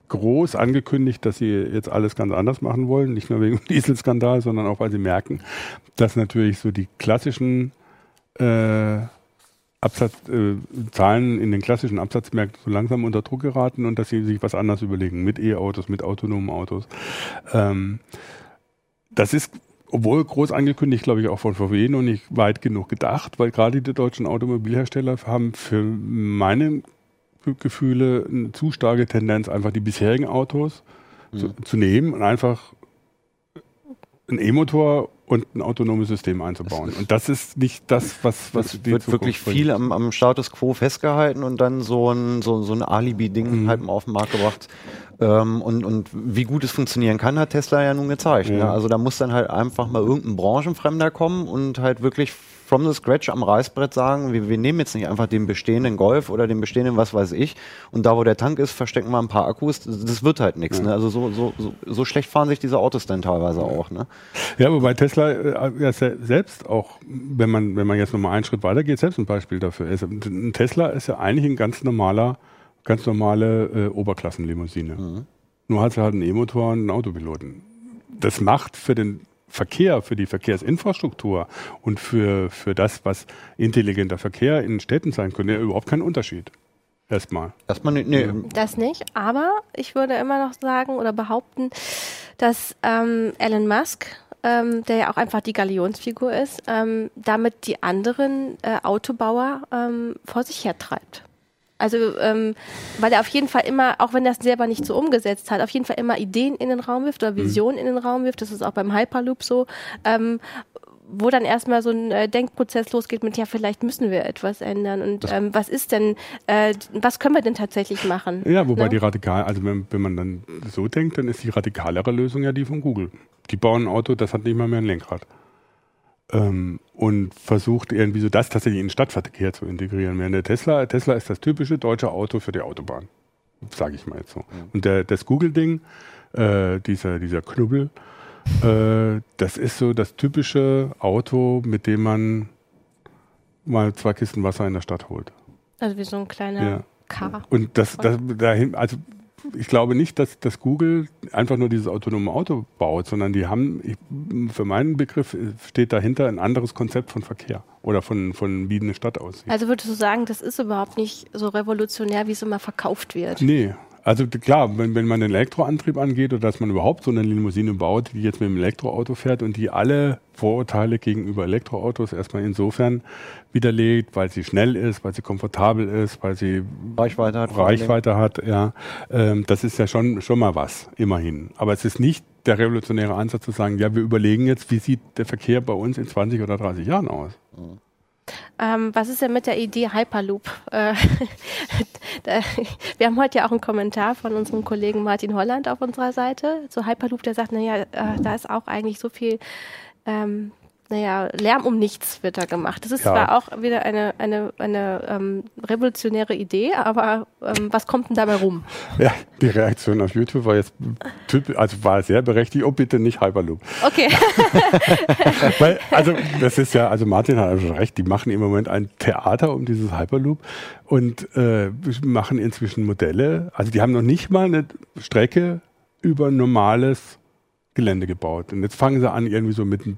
groß angekündigt, dass sie jetzt alles ganz anders machen wollen, nicht nur wegen dem Dieselskandal, sondern auch, weil sie merken, dass natürlich so die klassischen äh, Absatz, äh, Zahlen in den klassischen Absatzmärkten so langsam unter Druck geraten und dass sie sich was anderes überlegen mit E-Autos, mit autonomen Autos. Ähm, das ist, obwohl groß angekündigt, glaube ich, auch von VW noch nicht weit genug gedacht, weil gerade die deutschen Automobilhersteller haben für meine Gefühle eine zu starke Tendenz, einfach die bisherigen Autos zu, zu nehmen und einfach einen E-Motor und ein autonomes System einzubauen. Und das ist nicht das, was, was Es die wird wirklich bringt. viel am, am Status quo festgehalten und dann so ein, so, so ein Alibi-Ding Mhm. halt auf den Markt gebracht. Ähm, und, und wie gut es funktionieren kann, hat Tesla ja nun gezeigt. Ne? Ja. Also da muss dann halt einfach mal irgendein Branchenfremder kommen und halt wirklich from the scratch am Reißbrett sagen, wir, wir nehmen jetzt nicht einfach den bestehenden Golf oder den bestehenden was weiß ich und da wo der Tank ist, verstecken wir ein paar Akkus. Das, wird halt nichts. Ne? Also so, so, so, so schlecht fahren sich diese Autos dann teilweise auch. Ne? Ja, wobei Tesla äh, ja se- selbst auch, wenn man, wenn man jetzt nochmal einen Schritt weiter geht, selbst ein Beispiel dafür ist. Ein Tesla ist ja eigentlich ein ganz normaler, ganz normale äh, Oberklassenlimousine. Nur hat sie halt einen E-Motor und einen Autopiloten. Das macht für den Verkehr, für die Verkehrsinfrastruktur und für, für das, was intelligenter Verkehr in Städten sein könnte, überhaupt keinen Unterschied. Erstmal. Erstmal nicht, nee. Das nicht, aber ich würde immer noch sagen oder behaupten, dass ähm, Elon Musk, ähm, der ja auch einfach die Galionsfigur ist, ähm, damit die anderen äh, Autobauer ähm, vor sich hertreibt. Also, ähm, weil er auf jeden Fall immer, auch wenn er es selber nicht so umgesetzt hat, auf jeden Fall immer Ideen in den Raum wirft oder Visionen in den Raum wirft. Das ist auch beim Hyperloop so. Ähm, wo dann erstmal so ein äh, Denkprozess losgeht mit, ja, vielleicht müssen wir etwas ändern. Und ähm, was ist denn, äh, was können wir denn tatsächlich machen? Ja, wobei Ne? die radikal, also wenn, wenn man dann so denkt, dann ist die radikalere Lösung ja die von Google. Die bauen ein Auto, das hat nicht mal mehr ein Lenkrad. Ähm, und versucht irgendwie so das tatsächlich in den Stadtverkehr zu integrieren. Während der Tesla, Tesla ist das typische deutsche Auto für die Autobahn. Sage ich mal jetzt so. Und der, das Google-Ding, äh, dieser, dieser Knubbel, äh, das ist so das typische Auto, mit dem man mal zwei Kisten Wasser in der Stadt holt. Also wie so ein kleiner Ja. K. Und das, das dahin, also ich glaube nicht, dass, dass Google einfach nur dieses autonome Auto baut, sondern die haben, ich, für meinen Begriff steht dahinter ein anderes Konzept von Verkehr oder von, von wie eine Stadt aussieht. Also würdest du sagen, das ist überhaupt nicht so revolutionär, wie es immer verkauft wird? Nee. Also klar, wenn, wenn man den Elektroantrieb angeht oder dass man überhaupt so eine Limousine baut, die jetzt mit dem Elektroauto fährt und die alle Vorurteile gegenüber Elektroautos erstmal insofern widerlegt, weil sie schnell ist, weil sie komfortabel ist, weil sie Reichweite hat. Reichweite hat, ja. Ähm, das ist ja schon, schon mal was, immerhin. Aber es ist nicht der revolutionäre Ansatz zu sagen, ja, wir überlegen jetzt, wie sieht der Verkehr bei uns in 20 oder 30 Jahren aus. Ähm, was ist denn mit der Idee Hyperloop? Äh, wir haben heute ja auch einen Kommentar von unserem Kollegen Martin Holland auf unserer Seite zu Hyperloop, der sagt, naja, äh, da ist auch eigentlich so viel ähm, naja, Lärm um nichts wird da gemacht. Das ist Ja. zwar auch wieder eine, eine, eine ähm, revolutionäre Idee, aber ähm, was kommt denn dabei rum? Ja, die Reaktion auf YouTube war jetzt typ, also war sehr berechtigt, oh bitte nicht Hyperloop. Okay. Weil, also das ist ja, also Martin hat also recht, die machen im Moment ein Theater um dieses Hyperloop und äh, machen inzwischen Modelle. Also die haben noch nicht mal eine Strecke über normales Gelände gebaut. Und jetzt fangen sie an irgendwie so mit einem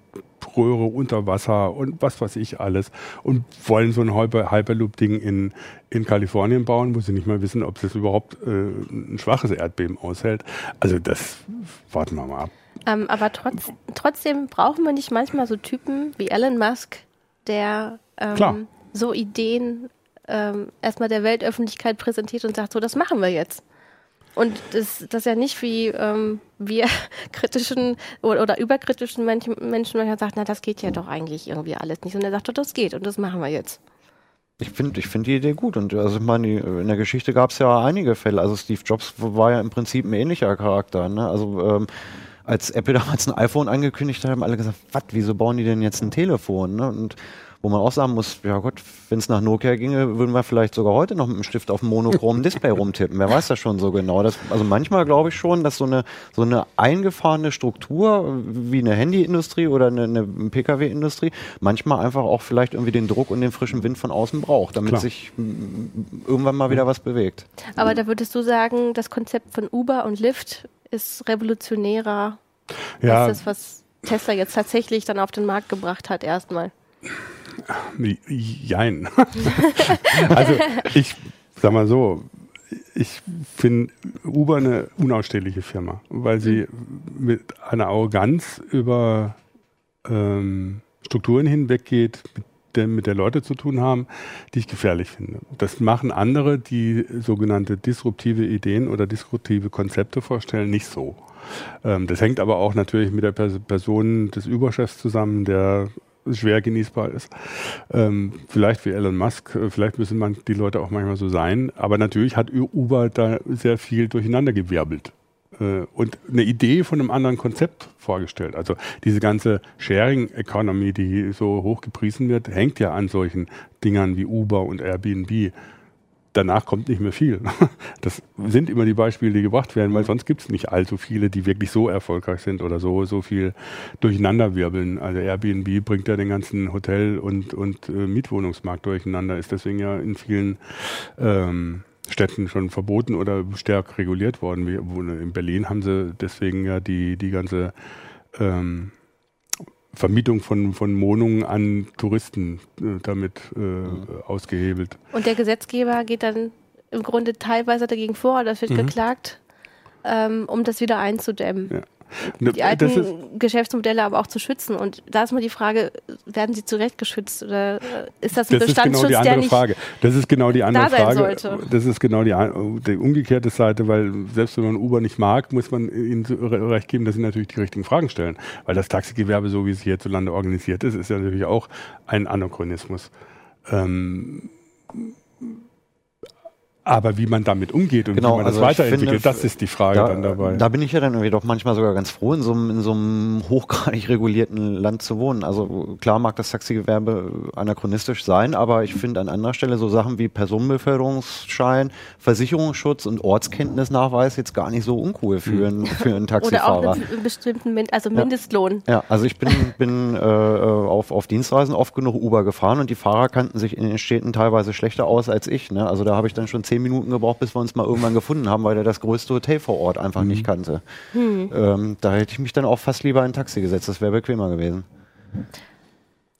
Röhre unter Wasser und was weiß ich alles und wollen so ein Hyper Hyperloop-Ding in, in Kalifornien bauen, wo sie nicht mal wissen, ob es überhaupt äh, ein schwaches Erdbeben aushält. Also das warten wir mal ab. Ähm, aber trotz, trotzdem brauchen wir nicht manchmal so Typen wie Elon Musk, der ähm, so Ideen ähm, erstmal der Weltöffentlichkeit präsentiert und sagt, so, das machen wir jetzt. Und das, das ja nicht wie ähm, wir kritischen oder, oder überkritischen Menschen, Menschen manchmal sagt, na, das geht ja doch eigentlich irgendwie alles nicht. Und er sagt, doch, das geht und das machen wir jetzt. Ich finde ich find die Idee gut. Und also ich meine, in der Geschichte gab es ja einige Fälle. Also Steve Jobs war ja im Prinzip ein ähnlicher Charakter. Ne? Also ähm, als Apple damals ein iPhone angekündigt hat, haben alle gesagt, was, wieso bauen die denn jetzt ein Telefon? Ne? Und wo man auch sagen muss, ja Gott, wenn es nach Nokia ginge, würden wir vielleicht sogar heute noch mit dem Stift auf dem monochromen Display rumtippen. Wer weiß das schon so genau. Das, also manchmal glaube ich schon, dass so eine, so eine eingefahrene Struktur wie eine Handyindustrie oder eine, eine Pkw-Industrie manchmal einfach auch vielleicht irgendwie den Druck und den frischen Wind von außen braucht, damit Klar. sich irgendwann mal wieder was bewegt. Aber da würdest du sagen, das Konzept von Uber und Lyft ist revolutionärer Ja, als das, was Tesla jetzt tatsächlich dann auf den Markt gebracht hat erstmal. Jein. also ich sag mal so, ich finde Uber eine unausstehliche Firma, weil sie mit einer Arroganz über ähm, Strukturen hinweggeht, mit der, mit der Leute zu tun haben, die ich gefährlich finde. Das machen andere, die sogenannte disruptive Ideen oder disruptive Konzepte vorstellen, nicht so. Ähm, das hängt aber auch natürlich mit der Pers Person des Überchefs zusammen, der schwer genießbar ist. Ähm, vielleicht wie Elon Musk, äh, vielleicht müssen man die Leute auch manchmal so sein, aber natürlich hat Uber da sehr viel durcheinander gewirbelt äh, und eine Idee von einem anderen Konzept vorgestellt. Also diese ganze Sharing Economy, die so hoch gepriesen wird, hängt ja an solchen Dingern wie Uber und Airbnb. Danach kommt nicht mehr viel. Das sind immer die Beispiele, die gebracht werden, weil sonst gibt es nicht allzu viele, die wirklich so erfolgreich sind oder so, so viel durcheinander wirbeln. Also Airbnb bringt ja den ganzen Hotel- und, und äh, Mietwohnungsmarkt durcheinander, ist deswegen ja in vielen ähm, Städten schon verboten oder stärk reguliert worden. In Berlin haben sie deswegen ja die, die ganze ähm, Vermietung von, von Wohnungen an Touristen äh, damit äh, ausgehebelt. Und der Gesetzgeber geht dann im Grunde teilweise dagegen vor, oder es wird Mhm. geklagt, ähm, um das wieder einzudämmen. Ja. Ne, Die alten Geschäftsmodelle aber auch zu schützen. Und da ist mal die Frage, werden sie zurecht geschützt oder äh, ist das ein das ist genau Bestandsschutz, die der andere Frage. Das ist genau die andere sein Frage. sollte. Das ist genau die, die umgekehrte Seite, weil selbst wenn man Uber nicht mag, muss man ihnen recht geben, dass sie natürlich die richtigen Fragen stellen. Weil das Taxigewerbe, so wie es hierzulande organisiert ist, ist ja natürlich auch ein Anachronismus. Ähm, aber wie man damit umgeht und Genau, wie man also das weiterentwickelt, finde, das ist die Frage da, dann dabei. Da bin ich ja dann irgendwie doch manchmal sogar ganz froh, in so einem, in so einem hochgradig regulierten Land zu wohnen. Also klar mag das Taxigewerbe anachronistisch sein, aber ich finde an anderer Stelle so Sachen wie Personenbeförderungsschein, Versicherungsschutz und Ortskenntnisnachweis jetzt gar nicht so uncool für, einen, für einen oder auch Taxifahrer. einen bestimmten Min also Mindestlohn. Ja, also ich bin, bin äh, auf, auf Dienstreisen oft genug Uber gefahren und die Fahrer kannten sich in den Städten teilweise schlechter aus als ich. Ne? Also da habe ich dann schon zehn Minuten gebraucht, bis wir uns mal irgendwann gefunden haben, weil der das größte Hotel vor Ort einfach nicht kannte. Ähm, da hätte ich mich dann auch fast lieber in ein Taxi gesetzt, das wäre bequemer gewesen.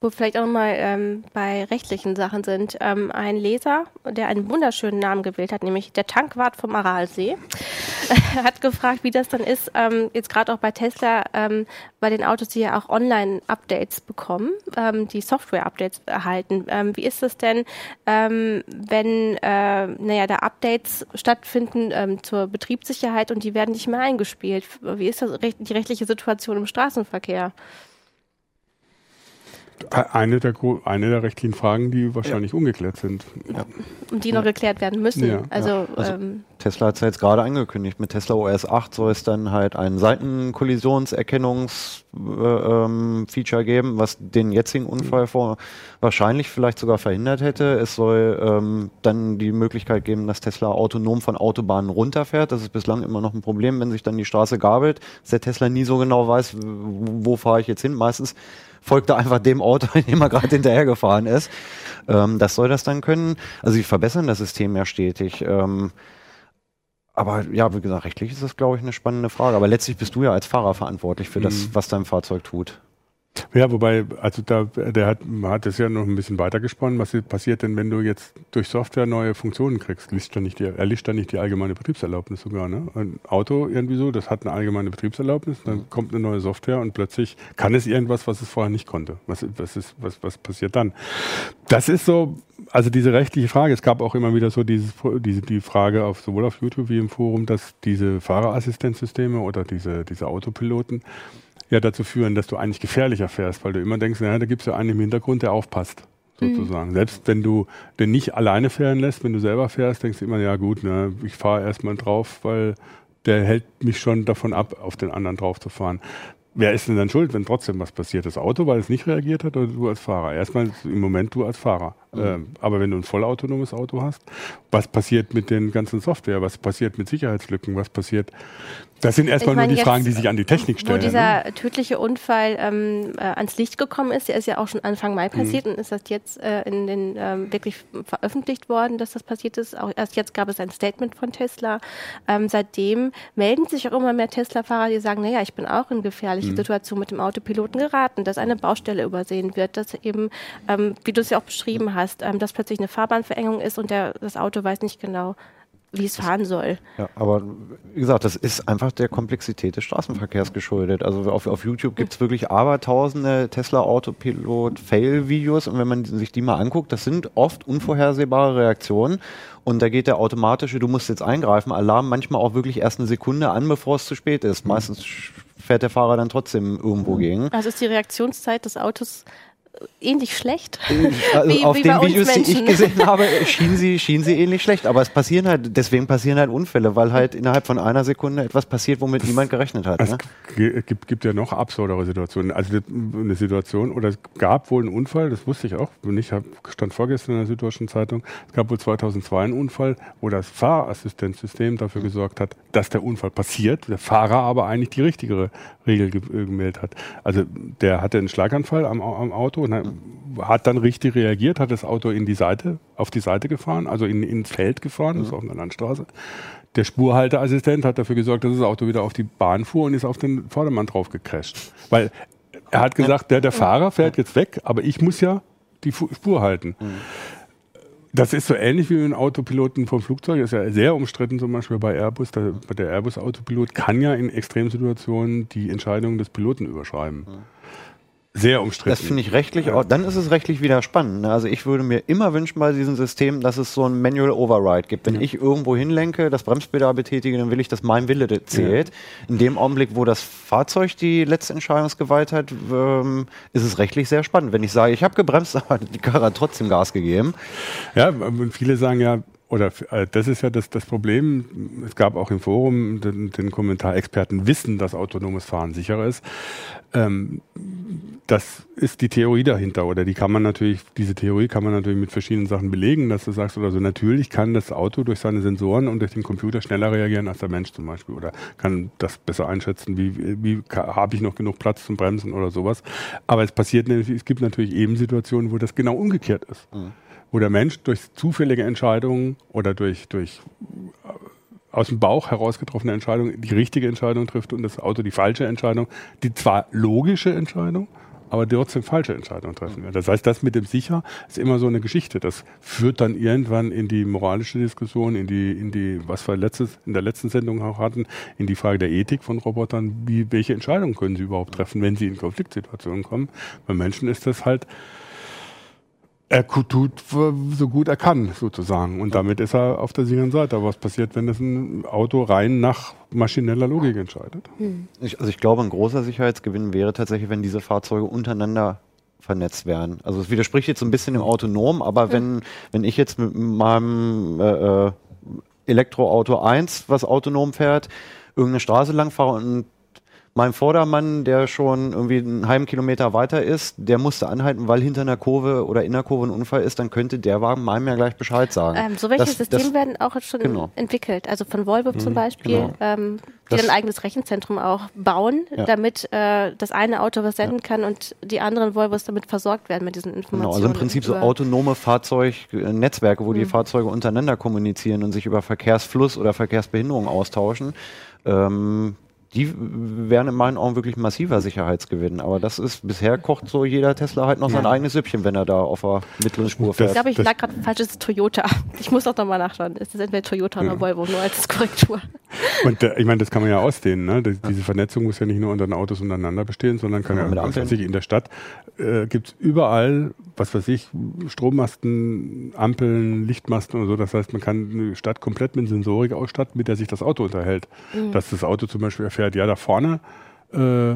Wo vielleicht auch mal ähm, bei rechtlichen Sachen sind. Ähm, ein Leser, der einen wunderschönen Namen gewählt hat, nämlich der Tankwart vom Aralsee, hat gefragt, wie das dann ist, ähm, jetzt gerade auch bei Tesla, ähm, bei den Autos, die ja auch Online-Updates bekommen, ähm, die Software-Updates erhalten. Ähm, wie ist es denn, ähm, wenn äh, naja, da Updates stattfinden ähm, zur Betriebssicherheit und die werden nicht mehr eingespielt? Wie ist das, die rechtliche Situation im Straßenverkehr? Eine der, eine der rechtlichen Fragen, die wahrscheinlich ungeklärt sind. und die noch geklärt werden müssen. Ja, also, Also- ähm, Tesla hat es ja jetzt gerade angekündigt, mit Tesla OS 8 soll es dann halt ein Seitenkollisionserkennungs-Feature ähm, Feature geben, was den jetzigen Unfall vor wahrscheinlich vielleicht sogar verhindert hätte. Es soll ähm, dann die Möglichkeit geben, dass Tesla autonom von Autobahnen runterfährt. Das ist bislang immer noch ein Problem, wenn sich dann die Straße gabelt, dass der Tesla nie so genau weiß, wo fahre ich jetzt hin. Meistens folgt er einfach dem Auto, in dem er gerade hinterhergefahren ist. Ähm, das soll das dann können. Also sie verbessern das System ja stetig. Ähm, aber ja, wie gesagt, rechtlich ist das, glaube ich, eine spannende Frage. Aber letztlich bist du ja als Fahrer verantwortlich für das, Mhm. was dein Fahrzeug tut. Ja, wobei, also da, der hat, hat das ja noch ein bisschen weiter gesponnen. Was passiert denn, wenn du jetzt durch Software neue Funktionen kriegst? Liest dann nicht die, erlischt dann nicht die allgemeine Betriebserlaubnis sogar, ne? Ein Auto irgendwie so, das hat eine allgemeine Betriebserlaubnis, dann kommt eine neue Software und plötzlich kann es irgendwas, was es vorher nicht konnte. Was, was ist, was, was passiert dann? Das ist so, also diese rechtliche Frage. Es gab auch immer wieder so dieses, diese, die Frage auf, sowohl auf YouTube wie im Forum, dass diese Fahrerassistenzsysteme oder diese, diese Autopiloten ja dazu führen, dass du eigentlich gefährlicher fährst, weil du immer denkst, naja, da gibt es ja einen im Hintergrund, der aufpasst, sozusagen. Selbst wenn du den nicht alleine fahren lässt, wenn du selber fährst, denkst du immer, ja gut, ne, ich fahre erstmal drauf, weil der hält mich schon davon ab, auf den anderen drauf zu fahren. Wer ist denn dann schuld, wenn trotzdem was passiert? Das Auto, weil es nicht reagiert hat, oder du als Fahrer? Erstmal im Moment du als Fahrer. Ähm, aber wenn du ein vollautonomes Auto hast, was passiert mit den ganzen Software? Was passiert mit Sicherheitslücken? Was passiert? Das sind erstmal meine, nur die jetzt, Fragen, die sich an die Technik wo stellen. ne? dieser tödliche Unfall ähm, äh, ans Licht gekommen ist, der ist ja auch schon Anfang Mhm. Mai passiert und ist das jetzt äh, in den ähm, wirklich veröffentlicht worden, dass das passiert ist. Auch erst jetzt gab es ein Statement von Tesla. Ähm, seitdem melden sich auch immer mehr Tesla-Fahrer, die sagen, naja, ich bin auch in gefährliche Mhm. Situation mit dem Autopiloten geraten, dass eine Baustelle übersehen wird, dass eben, ähm, wie du es ja auch beschrieben hast, ähm, dass plötzlich eine Fahrbahnverengung ist und der, das Auto weiß nicht genau, wie es fahren soll. Ja, aber wie gesagt, das ist einfach der Komplexität des Straßenverkehrs geschuldet. Also auf, auf YouTube gibt es wirklich abertausende Tesla-Autopilot-Fail-Videos und wenn man sich die mal anguckt, das sind oft unvorhersehbare Reaktionen und da geht der automatische, du musst jetzt eingreifen, Alarm manchmal auch wirklich erst eine Sekunde an, bevor es zu spät ist. Meistens fährt der Fahrer dann trotzdem irgendwo gegen. Also ist die Reaktionszeit des Autos ähnlich schlecht. Also Wie- auf wie den bei uns Videos, die ich Menschen. gesehen habe, schien sie, schien sie ähnlich schlecht. Aber es passieren halt, deswegen passieren halt Unfälle, weil halt innerhalb von einer Sekunde etwas passiert, womit niemand gerechnet hat. Es Ne? ge- gibt, gibt ja noch absurdere Situationen. Also eine Situation, oder es gab wohl einen Unfall, das wusste ich auch, ich stand vorgestern in der Süddeutschen Zeitung, es gab wohl 2002 einen Unfall, wo das Fahrassistenzsystem dafür gesorgt hat, dass der Unfall passiert, der Fahrer aber eigentlich die richtigere Regel ge äh, gemeldet hat. Also der hatte einen Schlaganfall am, am Auto und hat, hat dann richtig reagiert, hat das Auto in die Seite, auf die Seite gefahren, also in, ins Feld gefahren, das ist auf einer Landstraße. Der Spurhalteassistent hat dafür gesorgt, dass das Auto wieder auf die Bahn fuhr und ist auf den Vordermann drauf gecrasht. Weil er hat gesagt, der, der Fahrer fährt jetzt weg, aber ich muss ja die Spur halten. Das ist so ähnlich wie mit einem Autopiloten vom Flugzeug. Das ist ja sehr umstritten, zum Beispiel bei Airbus. Der, der Airbus-Autopilot kann ja in Extremsituationen die Entscheidungen des Piloten überschreiben. Mhm. Sehr umstritten. Das finde ich rechtlich, auch, dann ist es rechtlich wieder spannend. Ne? Also ich würde mir immer wünschen bei diesem System, dass es so ein Manual Override gibt. Wenn ja. ich irgendwo hinlenke, das Bremspedal betätige, dann will ich, dass mein Wille zählt. Ja. In dem Augenblick, wo das Fahrzeug die letzte Entscheidungsgewalt hat, ähm, ist es rechtlich sehr spannend. Wenn ich sage, ich habe gebremst, aber die Karre hat trotzdem Gas gegeben. Ja, viele sagen ja, oder äh, das ist ja das, das Problem. Es gab auch im Forum den, den Kommentar, Experten wissen, dass autonomes Fahren sicherer ist. Ähm, das ist die Theorie dahinter oder die kann man natürlich, diese Theorie kann man natürlich mit verschiedenen Sachen belegen, dass du sagst oder so, natürlich kann das Auto durch seine Sensoren und durch den Computer schneller reagieren als der Mensch zum Beispiel oder kann das besser einschätzen, wie, wie habe ich noch genug Platz zum Bremsen oder sowas. Aber es passiert es gibt natürlich eben Situationen, wo das genau umgekehrt ist. Mhm wo der Mensch durch zufällige Entscheidungen oder durch, durch äh, aus dem Bauch heraus getroffene Entscheidungen die richtige Entscheidung trifft und das Auto die falsche Entscheidung, die zwar logische Entscheidung, aber trotzdem falsche Entscheidung treffen wird. Das heißt, das mit dem Sicher ist immer so eine Geschichte. Das führt dann irgendwann in die moralische Diskussion, in die, in die, was wir letztes, in der letzten Sendung auch hatten, in die Frage der Ethik von Robotern. Wie, welche Entscheidungen können sie überhaupt treffen, wenn sie in Konfliktsituationen kommen? Bei Menschen ist das halt, er tut so gut er kann, sozusagen. Und damit ist er auf der sicheren Seite. Aber was passiert, wenn das ein Auto rein nach maschineller Logik entscheidet? Hm. Ich, also ich glaube, ein großer Sicherheitsgewinn wäre tatsächlich, wenn diese Fahrzeuge untereinander vernetzt werden. Also es widerspricht jetzt so ein bisschen dem Autonom, aber wenn, wenn ich jetzt mit meinem äh, äh Elektroauto 1, was autonom fährt, irgendeine Straße lang fahre und mein Vordermann, der schon irgendwie einen halben Kilometer weiter ist, der musste anhalten, weil hinter einer Kurve oder in einer Kurve ein Unfall ist, dann könnte der Wagen meinem ja gleich Bescheid sagen. Ähm, so welche das, Systeme das, werden auch schon genau. entwickelt. Also von Volvo mhm, zum Beispiel, genau. ähm, die das, ein eigenes Rechenzentrum auch bauen, ja. damit äh, das eine Auto was senden ja. kann und die anderen Volvos damit versorgt werden mit diesen Informationen. Genau, also im Prinzip so autonome Fahrzeugnetzwerke, wo mhm. die Fahrzeuge untereinander kommunizieren und sich über Verkehrsfluss oder Verkehrsbehinderung austauschen. Ähm, die wären in meinen Augen wirklich ein massiver Sicherheitsgewinn. Aber das ist, bisher kocht so jeder Tesla halt noch ja. sein eigenes Süppchen, wenn er da auf der mittleren Spur fährt. Ich glaube, ich lag gerade falsch, es ist Toyota. Ich muss auch nochmal nachschauen. Es ist entweder Toyota ja. oder Volvo, nur als Korrektur. Und äh, ich meine, das kann man ja ausdehnen. Ne? Das, diese Vernetzung muss ja nicht nur unter den Autos untereinander bestehen, sondern kann ja, ja was in der Stadt äh, gibt es überall, was weiß ich, Strommasten, Ampeln, Lichtmasten und so. Das heißt, man kann eine Stadt komplett mit Sensorik ausstatten, mit der sich das Auto unterhält. Mhm. Dass das Auto zum Beispiel erfährt, erklärt, ja, da vorne äh,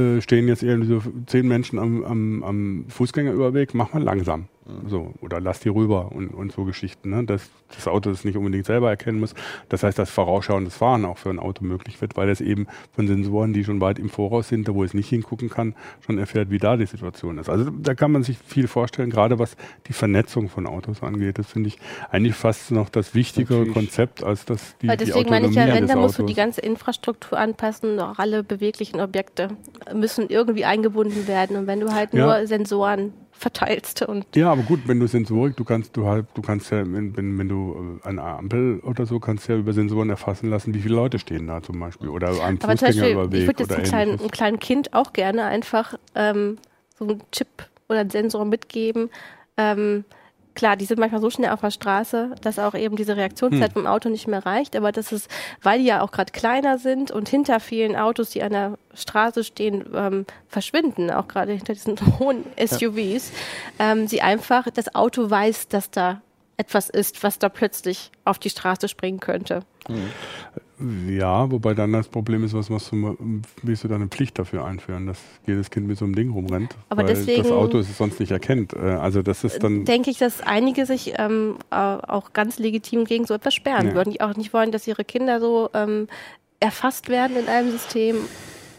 äh, stehen jetzt irgendwie so zehn Menschen am, am, am Fußgängerüberweg, mach mal langsam. So, oder lass die rüber und, und so Geschichten, ne? dass das Auto das nicht unbedingt selber erkennen muss. Das heißt, dass vorausschauendes Fahren auch für ein Auto möglich wird, weil es eben von Sensoren, die schon weit im Voraus sind, da wo es nicht hingucken kann, schon erfährt, wie da die Situation ist. Also da kann man sich viel vorstellen, gerade was die Vernetzung von Autos angeht. Das finde ich eigentlich fast noch das wichtigere Natürlich. Konzept als das die, weil deswegen die meine ich ja, wenn, dann musst du die ganze Infrastruktur anpassen, auch alle beweglichen Objekte müssen irgendwie eingebunden werden. Und wenn du halt ja. nur Sensoren verteilst. Und ja, aber gut, wenn du Sensorik, du kannst, du halt, du kannst ja, wenn, wenn, wenn du äh, eine Ampel oder so, kannst ja über Sensoren erfassen lassen, wie viele Leute stehen da zum Beispiel oder am aber Fußgängerüberweg. Ich würde jetzt einem kleinen, kleinen Kind auch gerne einfach ähm, so einen Chip oder einen Sensor mitgeben. Ähm, klar, die sind manchmal so schnell auf der Straße, dass auch eben diese Reaktionszeit hm. vom Auto nicht mehr reicht. Aber das ist, weil die ja auch gerade kleiner sind und hinter vielen Autos, die an der Straße stehen, ähm, verschwinden, auch gerade hinter diesen hohen SUVs, ja. ähm, sie einfach, das Auto weiß, dass da etwas ist, was da plötzlich auf die Straße springen könnte. Hm. Ja, wobei dann das Problem ist, was machst du, willst du da eine Pflicht dafür einführen, dass jedes Kind mit so einem Ding rumrennt, Aber weil deswegen das Auto es sonst nicht erkennt. Äh, also das ist dann denke ich, dass einige sich ähm, auch ganz legitim gegen so etwas sperren ja. würden, die auch nicht wollen, dass ihre Kinder so ähm, erfasst werden in einem System.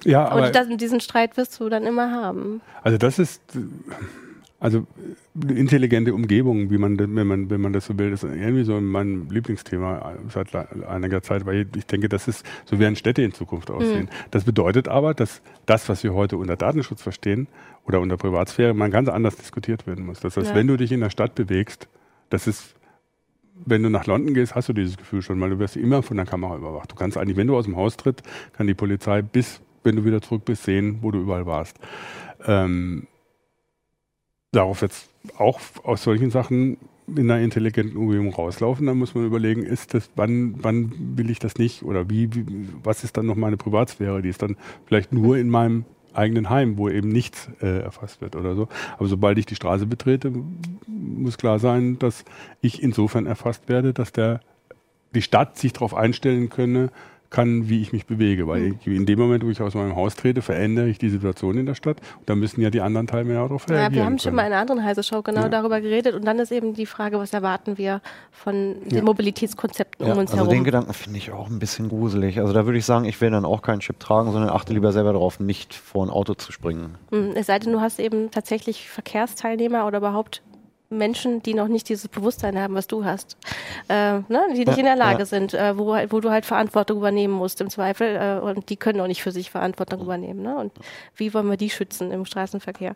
Ja, aber und das, diesen Streit wirst du dann immer haben. Also das ist also eine intelligente Umgebung, wie man, wenn man, wenn man das so will, ist irgendwie so mein Lieblingsthema seit einiger Zeit, weil ich denke, das ist, so werden Städte in Zukunft aussehen. Mhm. Das bedeutet aber, dass das, was wir heute unter Datenschutz verstehen oder unter Privatsphäre, mal ganz anders diskutiert werden muss. Das heißt, ja. wenn du dich in der Stadt bewegst, das ist wenn du nach London gehst, hast du dieses Gefühl schon, weil du wirst immer von der Kamera überwacht. Du kannst eigentlich, wenn du aus dem Haus tritt, kann die Polizei bis, wenn du wieder zurück bist, sehen, wo du überall warst. Ähm, darauf jetzt auch aus solchen Sachen in einer intelligenten Umgebung rauslaufen, dann muss man überlegen, ist das, wann, wann will ich das nicht oder wie, wie, was ist dann noch meine Privatsphäre? Die ist dann vielleicht nur in meinem eigenen Heim, wo eben nichts äh, erfasst wird oder so. Aber sobald ich die Straße betrete, muss klar sein, dass ich insofern erfasst werde, dass der die Stadt sich darauf einstellen könne, kann, wie ich mich bewege. Weil mhm. in dem Moment, wo ich aus meinem Haus trete, verändere ich die Situation in der Stadt. Und da müssen ja die anderen Teilnehmer darauf reagieren. Ja, wir haben schon mal in einer anderen heiße Show genau ja. darüber geredet. Und dann ist eben die Frage, was erwarten wir von den ja. Mobilitätskonzepten ja, um uns also herum. Also den Gedanken finde ich auch ein bisschen gruselig. Also da würde ich sagen, ich will dann auch keinen Chip tragen, sondern achte lieber selber darauf, nicht vor ein Auto zu springen. Mhm, es sei denn, du hast eben tatsächlich Verkehrsteilnehmer oder überhaupt Menschen, die noch nicht dieses Bewusstsein haben, was du hast, äh, ne? die nicht in der Lage ja. sind, äh, wo, wo du halt Verantwortung übernehmen musst im Zweifel äh, und die können auch nicht für sich Verantwortung übernehmen. Ne? Und wie wollen wir die schützen im Straßenverkehr?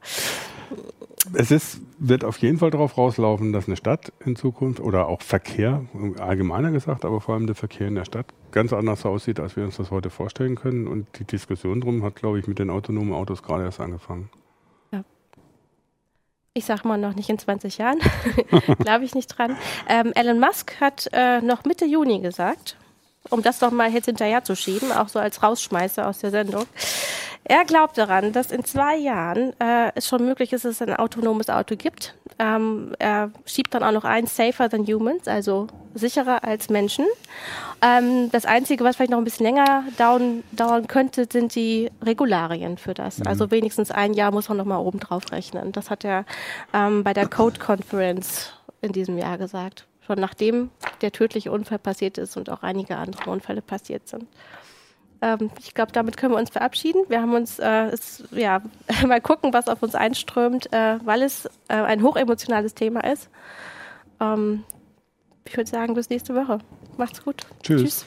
Es ist, wird auf jeden Fall darauf rauslaufen, dass eine Stadt in Zukunft oder auch Verkehr, allgemeiner gesagt, aber vor allem der Verkehr in der Stadt ganz anders aussieht, als wir uns das heute vorstellen können. Und die Diskussion drum hat, glaube ich, mit den autonomen Autos gerade erst angefangen ich sag mal noch nicht in 20 Jahren, glaube ich nicht dran. Ähm, Elon Musk hat äh, noch Mitte Juni gesagt, um das doch mal jetzt hinterher zu schieben, auch so als Rausschmeißer aus der Sendung. Er glaubt daran, dass in zwei Jahren äh, es schon möglich ist, dass es ein autonomes Auto gibt. Ähm, er schiebt dann auch noch ein, safer than humans, also sicherer als Menschen. Ähm, das Einzige, was vielleicht noch ein bisschen länger dauern, dauern könnte, sind die Regularien für das. Mhm. Also wenigstens ein Jahr muss man noch mal oben drauf rechnen. Das hat er ähm, bei der Code Conference in diesem Jahr gesagt. Schon nachdem der tödliche Unfall passiert ist und auch einige andere Unfälle passiert sind. Ähm, ich glaube, damit können wir uns verabschieden. Wir haben uns, äh, es, ja, mal gucken, was auf uns einströmt, äh, weil es äh, ein hochemotionales Thema ist. Ähm, ich würde sagen, bis nächste Woche. Macht's gut. Tschüss. Tschüss.